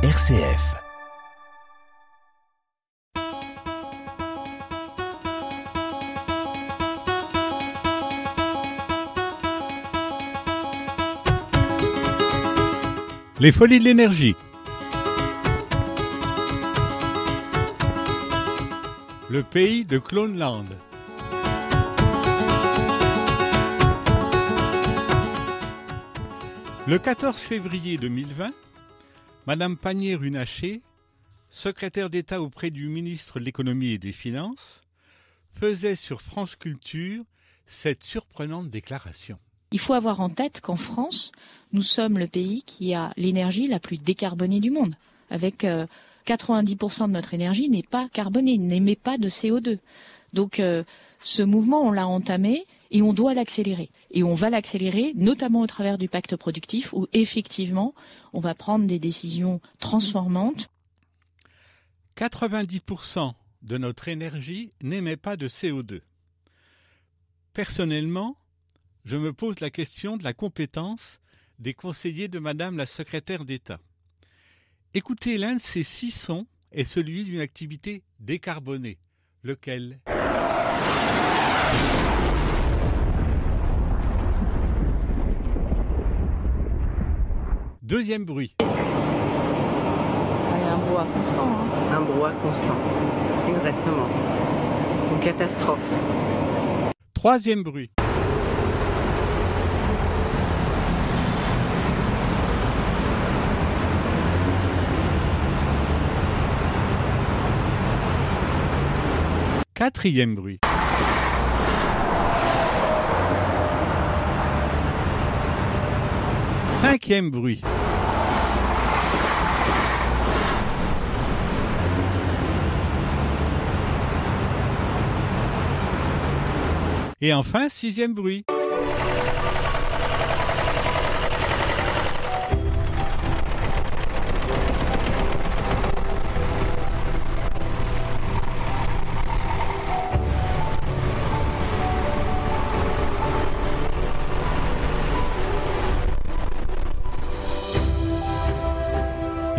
RCF. Les folies de l'énergie. Le pays de Cloneland. Le 14 février 2020, Madame Pannier-Runacher, secrétaire d'État auprès du ministre de l'économie et des finances, faisait sur France Culture cette surprenante déclaration. Il faut avoir en tête qu'en France, nous sommes le pays qui a l'énergie la plus décarbonée du monde. Avec 90% de notre énergie n'est pas carbonée, n'émet pas de CO2. Donc euh, ce mouvement, on l'a entamé et on doit l'accélérer. Et on va l'accélérer, notamment au travers du pacte productif, où effectivement, on va prendre des décisions transformantes. 90% de notre énergie n'émet pas de CO2. Personnellement, je me pose la question de la compétence des conseillers de Madame la secrétaire d'État. Écoutez, l'un de ces six sons est celui d'une activité décarbonée. Lequel? Deuxième bruit. Un brouhaha constant. Hein. Un brouhaha constant. Exactement. Une catastrophe. Troisième bruit. Quatrième bruit. Cinquième bruit. Et enfin, sixième bruit.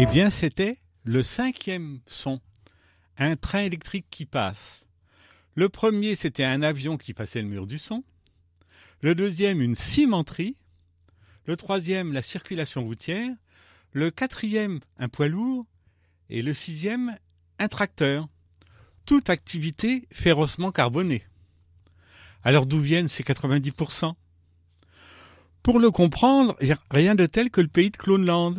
Eh bien, c'était le cinquième son, un train électrique qui passe. Le premier, c'était un avion qui passait le mur du son. Le deuxième, une cimenterie. Le troisième, la circulation routière. Le quatrième, un poids lourd. Et le sixième, un tracteur. Toute activité férocement carbonée. Alors d'où viennent ces 90% Pour le comprendre, rien de tel que le pays de Cloneland,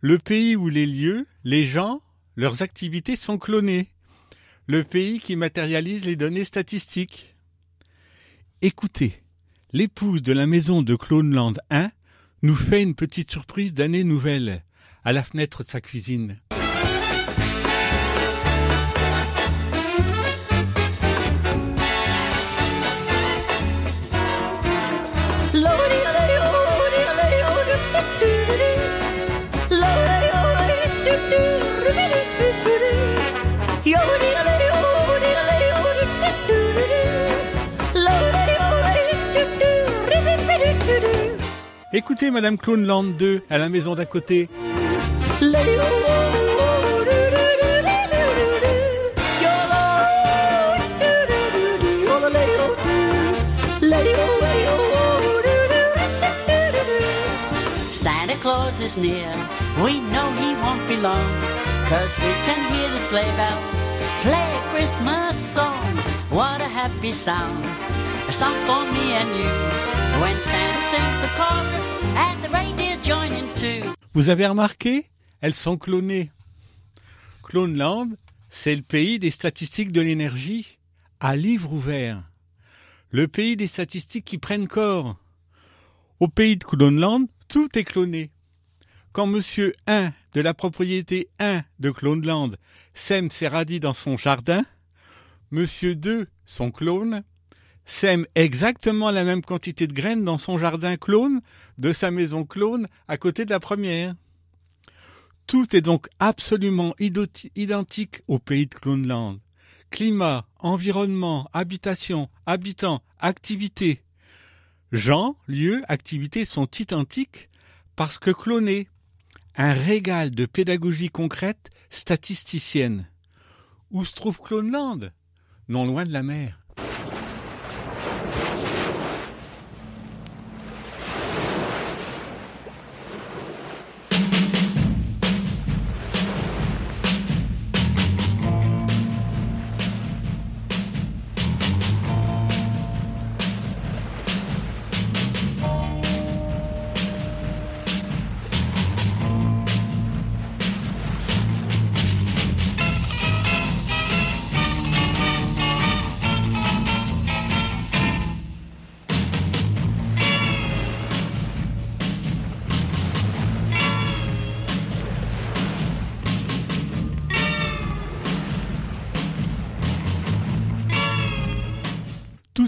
le pays où les lieux, les gens, leurs activités sont clonés, le pays qui matérialise les données statistiques. Écoutez, l'épouse de la maison de Cloneland 1 nous fait une petite surprise d'année nouvelle à la fenêtre de sa cuisine. Écoutez Madame Cloneland 2 à la maison d'à côté. Santa Claus is near. We know he won't be long. Cause we can hear the sleigh bells play a Christmas song. What a happy sound. A song for me and you. When Vous avez remarqué? Elles sont clonées. Cloneland, c'est le pays des statistiques de l'énergie à livre ouvert. Le pays des statistiques qui prennent corps. Au pays de Cloneland, tout est cloné. Quand monsieur 1 de la propriété 1 de Cloneland sème ses radis dans son jardin, monsieur 2, son clone, sème exactement la même quantité de graines dans son jardin clone de sa maison clone à côté de la première. Tout est donc absolument identique au pays de Cloneland. Climat, environnement, habitation, habitants, activités. Gens, lieux, activités sont identiques parce que clonés. un régal de pédagogie concrète statisticienne. Où se trouve Cloneland Non loin de la mer.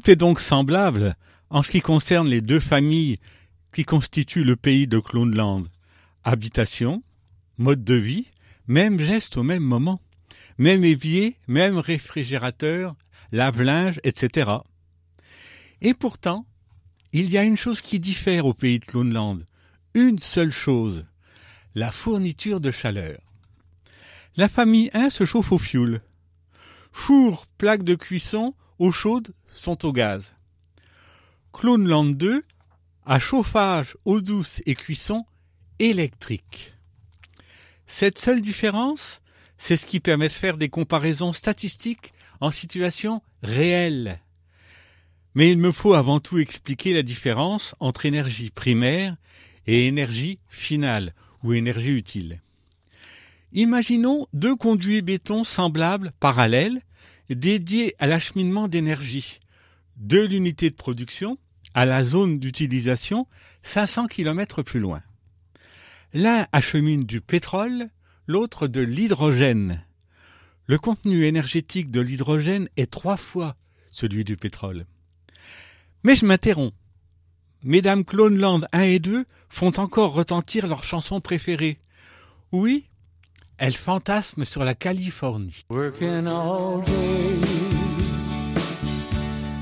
Tout est donc semblable en ce qui concerne les deux familles qui constituent le pays de Clownland. Habitation, mode de vie, même geste au même moment, même évier, même réfrigérateur, lave-linge, etc. Et pourtant, il y a une chose qui diffère au pays de Clownland, une seule chose, la fourniture de chaleur. La famille 1 se chauffe au fioul. Four, plaque de cuisson, eau chaude sont au gaz. Clownland 2 a chauffage, eau douce et cuisson électrique. Cette seule différence, c'est ce qui permet de faire des comparaisons statistiques en situation réelle. Mais il me faut avant tout expliquer la différence entre énergie primaire et énergie finale ou énergie utile. Imaginons deux conduits béton semblables, parallèles, dédiés à l'acheminement d'énergie de l'unité de production à la zone d'utilisation 500 km plus loin. L'un achemine du pétrole, l'autre de l'hydrogène. Le contenu énergétique de l'hydrogène est trois fois celui du pétrole. Mais je m'interromps. Mesdames Cloneland 1 et 2 font encore retentir leur chanson préférée. Oui, elles fantasment sur la Californie. Working all day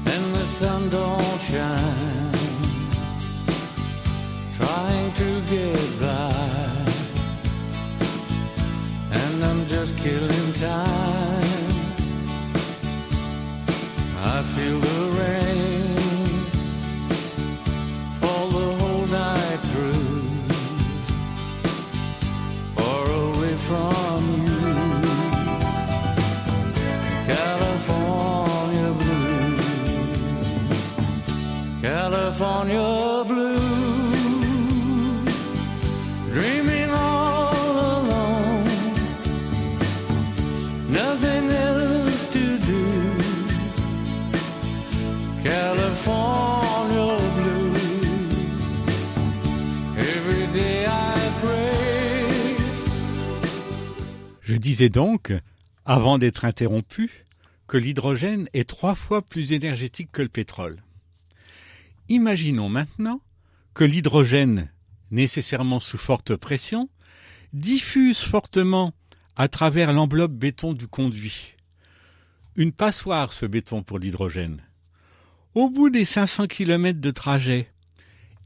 and the sun don't shine. Trying to get Je disais donc, avant d'être interrompu, que l'hydrogène est trois fois plus énergétique que le pétrole. Imaginons maintenant que l'hydrogène, nécessairement sous forte pression, diffuse fortement à travers l'enveloppe béton du conduit. Une passoire ce béton pour l'hydrogène. Au bout des 500 km de trajet,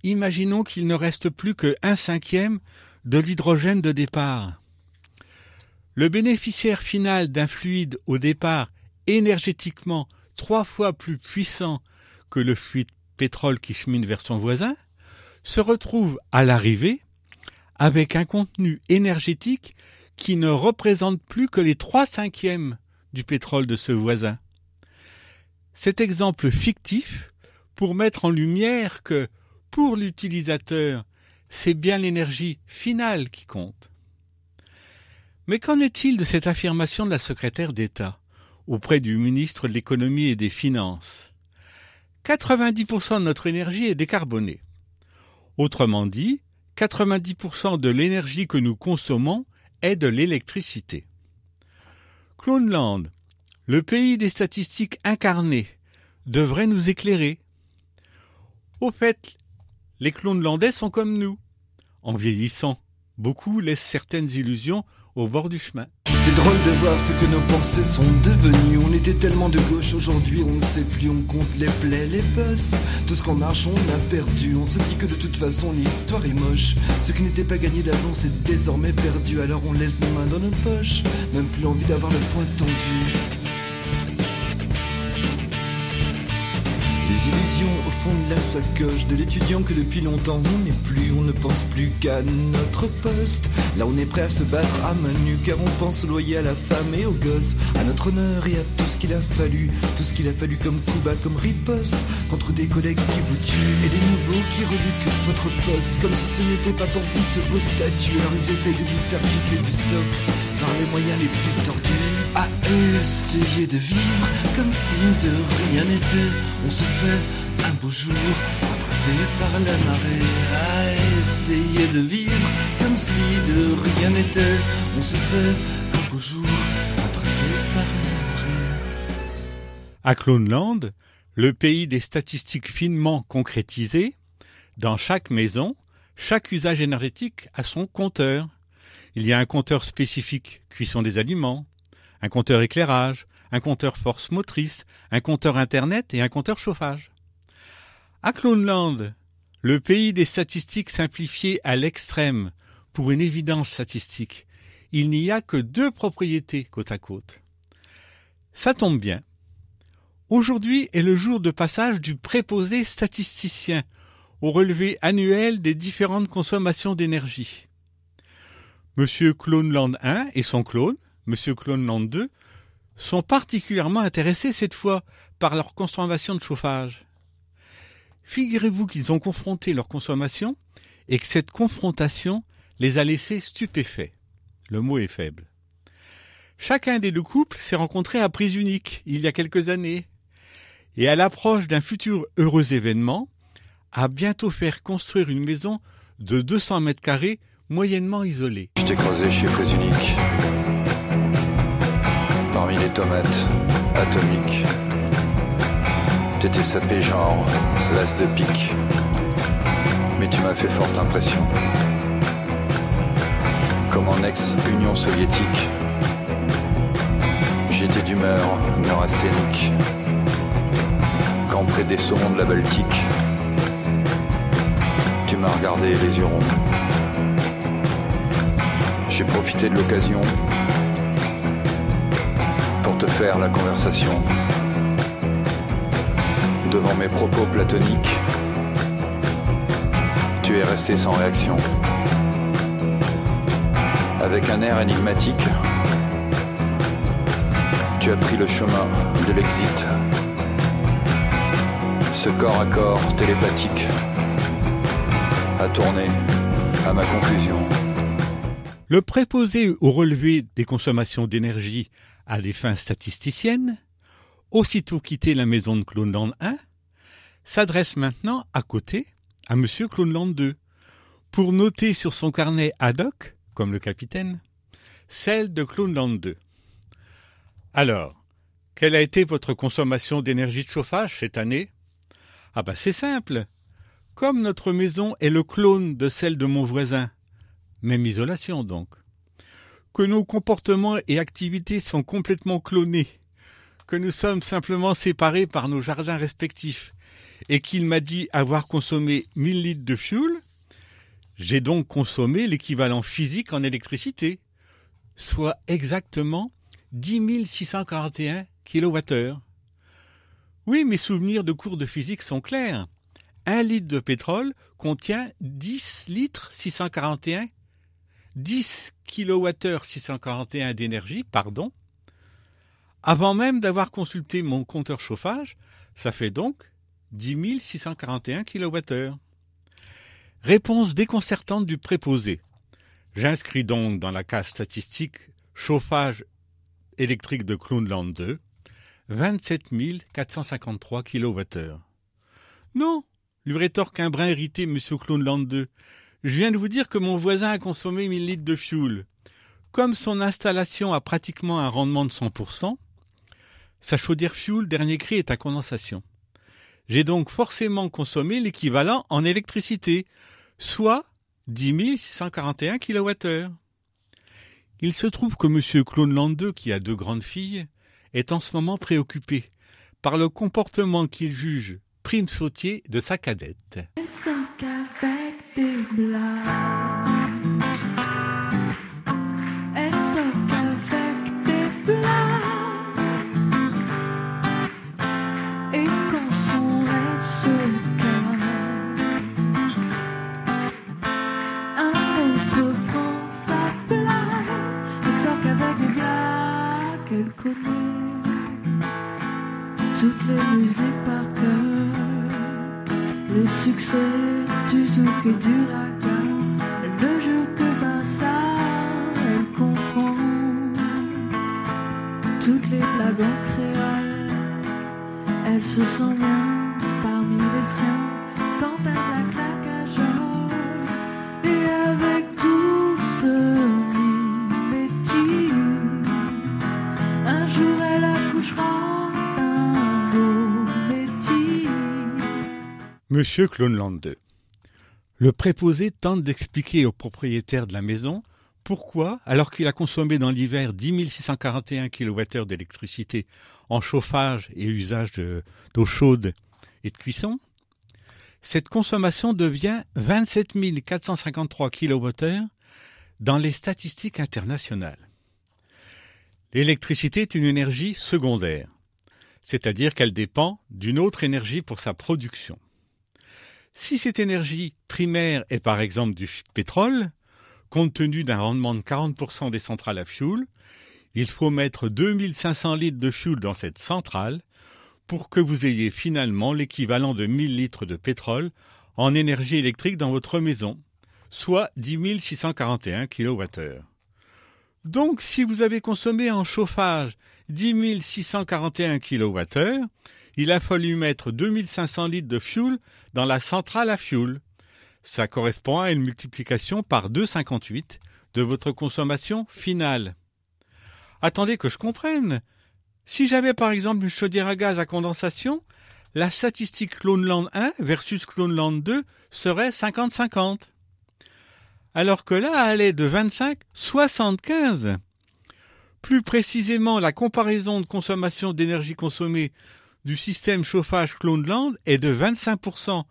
imaginons qu'il ne reste plus que un cinquième de l'hydrogène de départ. Le bénéficiaire final d'un fluide au départ énergétiquement trois fois plus puissant que le fluide pétrole qui chemine vers son voisin se retrouve à l'arrivée avec un contenu énergétique qui ne représente plus que les trois cinquièmes du pétrole de ce voisin. Cet exemple fictif pour mettre en lumière que, pour l'utilisateur, c'est bien l'énergie finale qui compte. Mais qu'en est-il de cette affirmation de la secrétaire d'État auprès du ministre de l'économie et des finances? 90% de notre énergie est décarbonée. Autrement dit, 90% de l'énergie que nous consommons est de l'électricité. Clownland, le pays des statistiques incarnées, devrait nous éclairer. Au fait, les Clownlandais sont comme nous. En vieillissant, beaucoup laissent certaines illusions au bord du chemin. C'est drôle de voir ce que nos pensées sont devenues. On était tellement de gauche, aujourd'hui on ne sait plus. On compte les plaies, les bosses. Tout ce qu'on marche, on a perdu. On se dit que de toute façon l'histoire est moche. Ce qui n'était pas gagné d'avance est désormais perdu. Alors on laisse nos mains dans nos poches. Même plus envie d'avoir le poing tendu. Illusions au fond de la sacoche de l'étudiant que depuis longtemps on n'est plus, on ne pense plus qu'à notre poste. Là on est prêt à se battre à main nue car on pense au loyer à la femme et aux gosses, à notre honneur et à tout ce qu'il a fallu, tout ce qu'il a fallu comme coup bas, comme riposte contre des collègues qui vous tuent et des nouveaux qui reluquent votre poste comme si ce n'était pas pour vous ce beau statut. Alors ils essayent de vous faire gicler du socle par les moyens les plus tordus. À essayer de vivre comme si de rien n'était. On se fait un beau jour rattrapé par la marée. À essayer de vivre comme si de rien n'était. On se fait un beau jour rattrapé par la marée. À Clownland, le pays des statistiques finement concrétisées, dans chaque maison, chaque usage énergétique a son compteur. Il y a un compteur spécifique cuisson des aliments, un compteur éclairage, un compteur force motrice, un compteur internet et un compteur chauffage. À Clownland, le pays des statistiques simplifiées à l'extrême, pour une évidence statistique, il n'y a que deux propriétés côte à côte. Ça tombe bien. Aujourd'hui est le jour de passage du préposé statisticien au relevé annuel des différentes consommations d'énergie. Monsieur Clownland 1 et son clone, Monsieur Clownland 2, sont particulièrement intéressés cette fois par leur consommation de chauffage. Figurez-vous qu'ils ont confronté leur consommation et que cette confrontation les a laissés stupéfaits. Le mot est faible. Chacun des deux couples s'est rencontré à prise unique il y a quelques années et à l'approche d'un futur heureux événement, a bientôt faire construire une maison de 200 mètres carrés moyennement isolée. Je t'ai creusé chez Prise. Parmi les tomates atomiques. T'étais sapé genre l'as de pique. Mais tu m'as fait forte impression. Comme en ex-Union soviétique. J'étais d'humeur neurasthénique. Quand près des saumons de la Baltique. Tu m'as regardé les yeux ronds. J'ai profité de l'occasion te faire la conversation. Devant mes propos platoniques, tu es resté sans réaction. Avec un air énigmatique, tu as pris le chemin de l'exit. Ce corps à corps télépathique a tourné à ma confusion. Le préposé au relevé des consommations d'énergie à des fins statisticiennes, aussitôt quitté la maison de Clownland 1, s'adresse maintenant à côté à Monsieur Clownland 2 pour noter sur son carnet ad hoc, comme le capitaine, celle de Clownland 2. Alors, quelle a été votre consommation d'énergie de chauffage cette année? Ah bah c'est simple. Comme notre maison est le clone de celle de mon voisin, même isolation donc, que nos comportements et activités sont complètement clonés, que nous sommes simplement séparés par nos jardins respectifs, et qu'il m'a dit avoir consommé 1000 litres de fuel, j'ai donc consommé l'équivalent physique en électricité, soit exactement 10 641 kWh. Oui, mes souvenirs de cours de physique sont clairs. Un litre de pétrole contient 10 litres 641 10 kWh 641 d'énergie, pardon. Avant même d'avoir consulté mon compteur chauffage, ça fait donc 10 641 kWh. Réponse déconcertante du préposé. J'inscris donc dans la case statistique chauffage électrique de Clownland 2 27 453 kWh. Non, lui rétorque un brin irrité M. Clownland 2. Je viens de vous dire que mon voisin a consommé 1000 litres de fuel. Comme son installation a pratiquement un rendement de 100%, sa chaudière fuel dernier cri est à condensation. J'ai donc forcément consommé l'équivalent en électricité, soit 10 641 kWh. Il se trouve que M. Claude Landeux, qui a deux grandes filles, est en ce moment préoccupé par le comportement qu'il juge prime sautier de sa cadette. Elles sont qu'avec des blagues. Elles sont qu'avec des blagues. Et quand son rêve se un autre prend sa place. Elles sont qu'avec des blagues. Elle connaît toutes les musiques par cœur. Le succès du zouk et du raga. Elle ne joue que par ça, elle comprend toutes les blagues en créole. Elle se sent bien Monsieur Claude Landeux. Le préposé tente d'expliquer au propriétaire de la maison pourquoi, alors qu'il a consommé dans l'hiver 10 641 kWh d'électricité en chauffage et usage de- d'eau chaude et de cuisson, cette consommation devient 27 453 kWh dans les statistiques internationales. L'électricité est une énergie secondaire, c'est-à-dire qu'elle dépend d'une autre énergie pour sa production. Si cette énergie primaire est par exemple du pétrole, compte tenu d'un rendement de 40% des centrales à fioul, il faut mettre 2500 litres de fioul dans cette centrale pour que vous ayez finalement l'équivalent de 1000 litres de pétrole en énergie électrique dans votre maison, soit 10 641 kWh. Donc si vous avez consommé en chauffage 10 641 kWh, il a fallu mettre 2500 litres de fioul dans la centrale à fioul. Ça correspond à une multiplication par 2,58 de votre consommation finale. Attendez que je comprenne. Si j'avais par exemple une chaudière à gaz à condensation, la statistique Cloneland 1 versus Cloneland 2 serait 50-50. Alors que là, elle est de 25-75. Plus précisément, la comparaison de consommation d'énergie consommée du système chauffage Cloneland est de 25%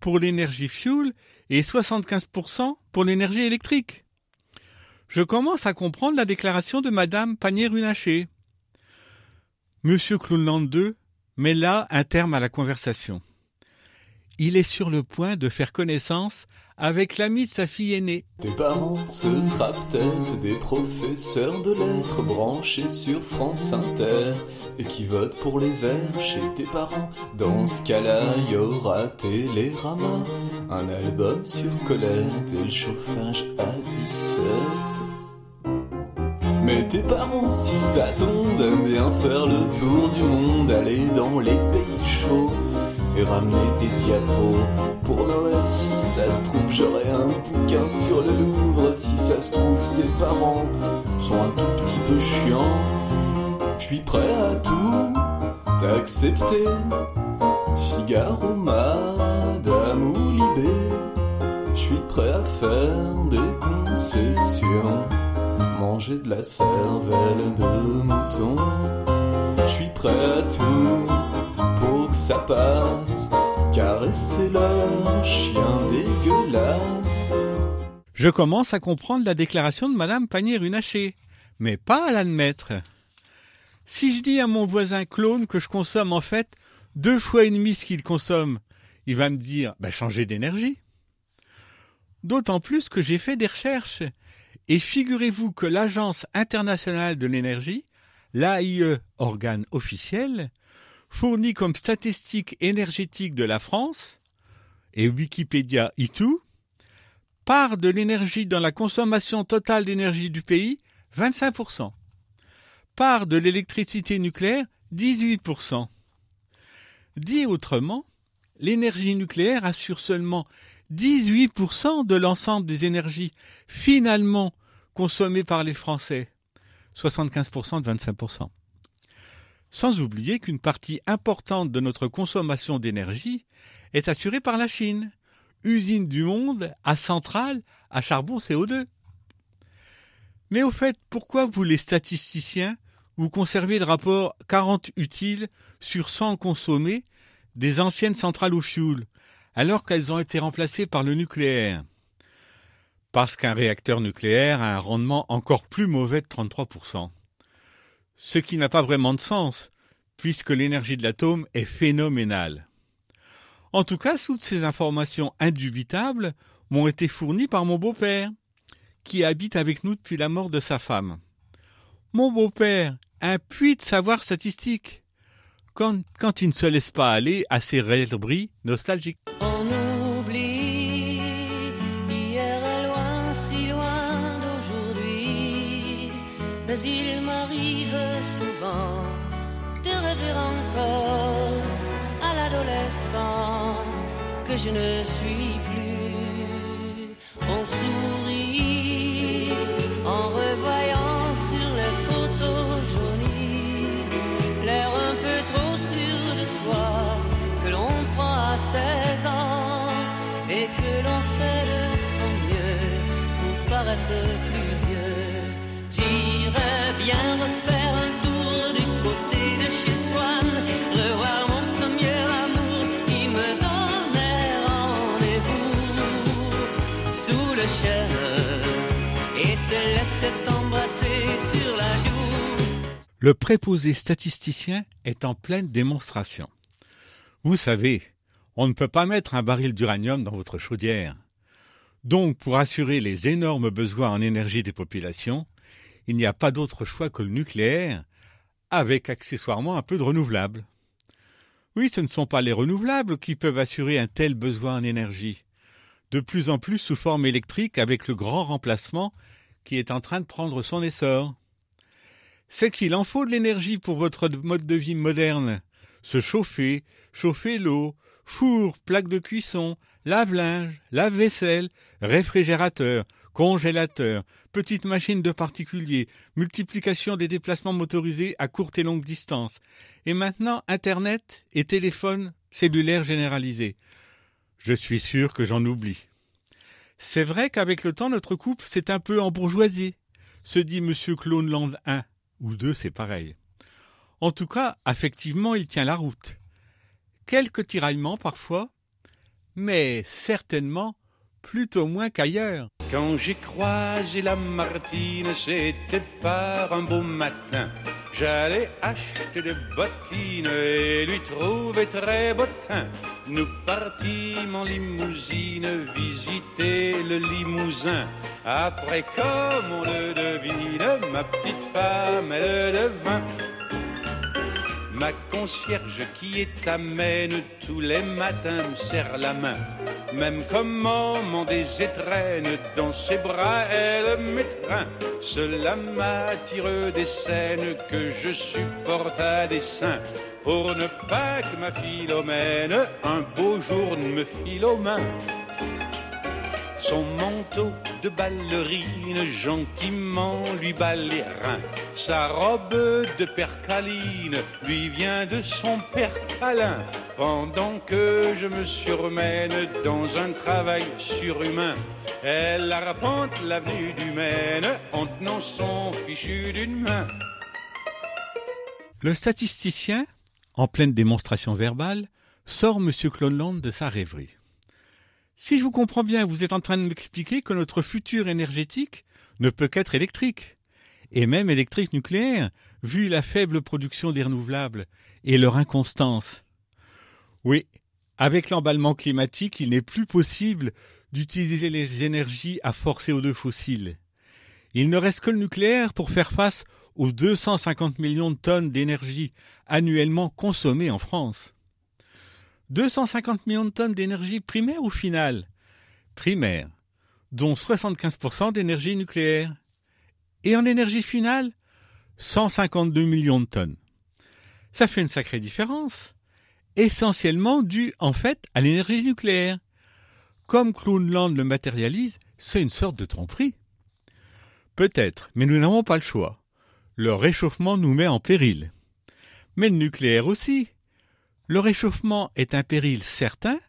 pour l'énergie fuel et 75% pour l'énergie électrique. Je commence à comprendre la déclaration de Madame Panier-Runacher. Monsieur Cloneland II met là un terme à la conversation. Il est sur le point de faire connaissance avec l'ami de sa fille aînée. Tes parents, ce sera peut-être des professeurs de lettres branchés sur France Inter et qui votent pour les verts chez tes parents. Dans ce cas-là, y aura Télérama, un album sur Colette et le chauffage à 17. Mais tes parents, si ça tombe, aiment bien faire le tour du monde, aller dans les pays chauds et ramener des diapos. Pour Noël, si ça se trouve, j'aurai un bouquin sur le Louvre. Si ça se trouve, tes parents sont un tout petit peu chiants. Je suis prêt à tout t'accepter. Figaro, Madame ou Libé. Je suis prêt à faire des concessions. Manger de la cervelle de mouton. Je suis prêt à tout pour que ça passe. Caresser chien dégueulasse. Je commence à comprendre la déclaration de Madame Panier-Runacher, mais pas à l'admettre. Si je dis à mon voisin clone que je consomme en fait deux fois et demi ce qu'il consomme, il va me dire bah, changer d'énergie. D'autant plus que j'ai fait des recherches. Et figurez-vous que l'Agence internationale de l'énergie, l'AIE, organe officiel, fournit comme statistique énergétique de la France, et Wikipédia y tout, part de l'énergie dans la consommation totale d'énergie du pays, 25%. Part de l'électricité nucléaire, 18%. Dit autrement, l'énergie nucléaire assure seulement 18% de l'ensemble des énergies finalement consommées par les Français. 75% de 25%. Sans oublier qu'une partie importante de notre consommation d'énergie est assurée par la Chine, usine du monde à centrale à charbon CO2. Mais au fait, pourquoi vous les statisticiens, vous conservez le rapport 40 utiles sur 100 consommés des anciennes centrales au fioul, alors qu'elles ont été remplacées par le nucléaire? Parce qu'un réacteur nucléaire a un rendement encore plus mauvais de 33%. Ce qui n'a pas vraiment de sens, puisque l'énergie de l'atome est phénoménale. En tout cas, toutes ces informations indubitables m'ont été fournies par mon beau-père, qui habite avec nous depuis la mort de sa femme. Mon beau-père, un puits de savoir statistique, quand, il ne se laisse pas aller à ses rêveries nostalgiques. Je ne suis plus. On sourit Le préposé statisticien est en pleine démonstration. Vous savez, on ne peut pas mettre un baril d'uranium dans votre chaudière. Donc, pour assurer les énormes besoins en énergie des populations, il n'y a pas d'autre choix que le nucléaire, avec accessoirement un peu de renouvelable. Oui, ce ne sont pas les renouvelables qui peuvent assurer un tel besoin en énergie, de plus en plus sous forme électrique avec le grand remplacement qui est en train de prendre son essor. C'est qu'il en faut de l'énergie pour votre mode de vie moderne. Se chauffer, chauffer l'eau, four, plaque de cuisson, lave-linge, lave-vaisselle, réfrigérateur, congélateur, petite machine de particulier, multiplication des déplacements motorisés à courte et longue distance, et maintenant Internet et téléphone cellulaire généralisé. Je suis sûr que j'en oublie. C'est vrai qu'avec le temps, notre couple s'est un peu embourgeoisé, se dit Monsieur Cloneland 1, ou 2, c'est pareil. En tout cas, affectivement, il tient la route. Quelques tiraillements parfois, mais certainement plutôt moins qu'ailleurs. Quand j'ai croisé la Martine, c'était par un beau matin. J'allais acheter des bottines et lui trouver très bottin. Nous partîmes en limousine visiter le Limousin. Après, comme on le devine, ma petite femme, elle devint Ma concierge qui est amène tous les matins me serre la main. Même comment m'en des étrennes dans ses bras, elle m'étreint. Cela m'attire des scènes que je supporte à dessein. Pour ne pas que ma philomène un beau jour ne me file aux mains. Son manteau de ballerine gentiment lui bat les reins. Sa robe de percaline lui vient de son père câlin. Pendant que je me surmène dans un travail surhumain, elle arpente l'avenue du Maine en tenant son fichu d'une main. Le statisticien, en pleine démonstration verbale, sort M. Cloneland de sa rêverie. Si je vous comprends bien, vous êtes en train de m'expliquer que notre futur énergétique ne peut qu'être électrique, et même électrique nucléaire, vu la faible production des renouvelables et leur inconstance. Oui, avec l'emballement climatique, il n'est plus possible d'utiliser les énergies à fort CO2 fossiles. Il ne reste que le nucléaire pour faire face aux 250 millions de tonnes d'énergie annuellement consommées en France. 250 millions de tonnes d'énergie primaire ou finale? Primaire, dont 75% d'énergie nucléaire. Et en énergie finale 152 millions de tonnes. Ça fait une sacrée différence, essentiellement due en fait à l'énergie nucléaire. Comme Cloonland le matérialise, c'est une sorte de tromperie. Peut-être, mais nous n'avons pas le choix. Le réchauffement nous met en péril. Mais le nucléaire aussi. Le réchauffement est un péril certain,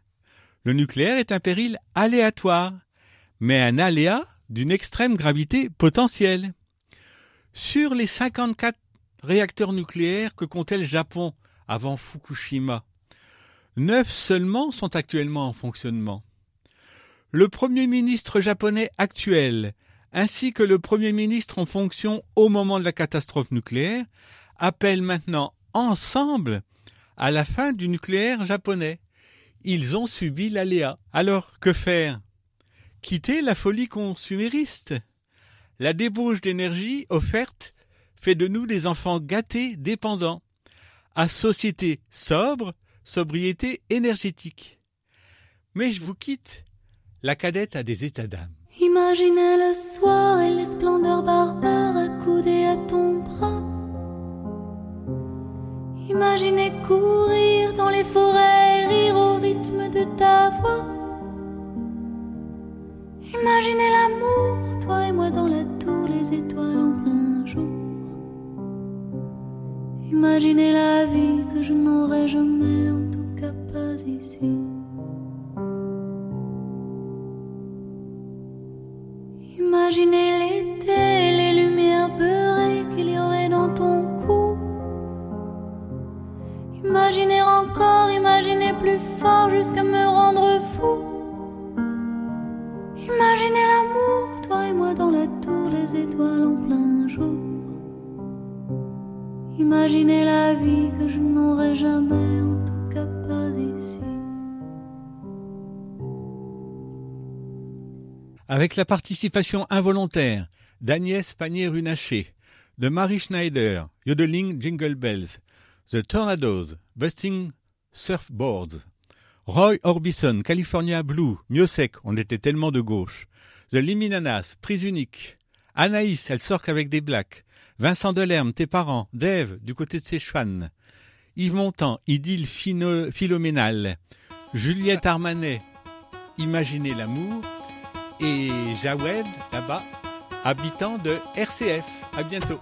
Le nucléaire est un péril aléatoire, mais un aléa d'une extrême gravité potentielle. Sur les 54 réacteurs nucléaires que comptait le Japon avant Fukushima, neuf seulement sont actuellement en fonctionnement. Le Premier ministre japonais actuel, ainsi que le Premier ministre en fonction au moment de la catastrophe nucléaire, appellent maintenant ensemble à la fin du nucléaire japonais. Ils ont subi l'aléa. Alors, que faire? Quitter la folie consumériste? La débauche d'énergie offerte fait de nous des enfants gâtés, dépendants. À société sobre, sobriété énergétique. Mais je vous quitte. La cadette a des états d'âme. Imaginez le soir et les splendeurs barbares accoudées à ton bras. Imaginez courir dans les forêts rire au rythme de ta voix. Imaginez l'amour, toi et moi dans la tour, les étoiles en plein jour. Imaginez la vie que je n'aurai jamais, avec la participation involontaire d'Agnès Pannier-Runacher, de Marie Schneider, Yodeling Jingle Bells, The Tornadoes, Busting Surfboards, Roy Orbison, California Blue, Miosec, on était tellement de gauche, The Liminanas, Prise Unique, Anaïs, elle sort qu'avec des blacks, Vincent Delerme, Tes parents, Dave, du côté de Séchuan, Yves Montand, Idylle philoménale, Juliette Armanet, Imaginez l'amour, et Jawed, là-bas, habitant de RCF. À bientôt.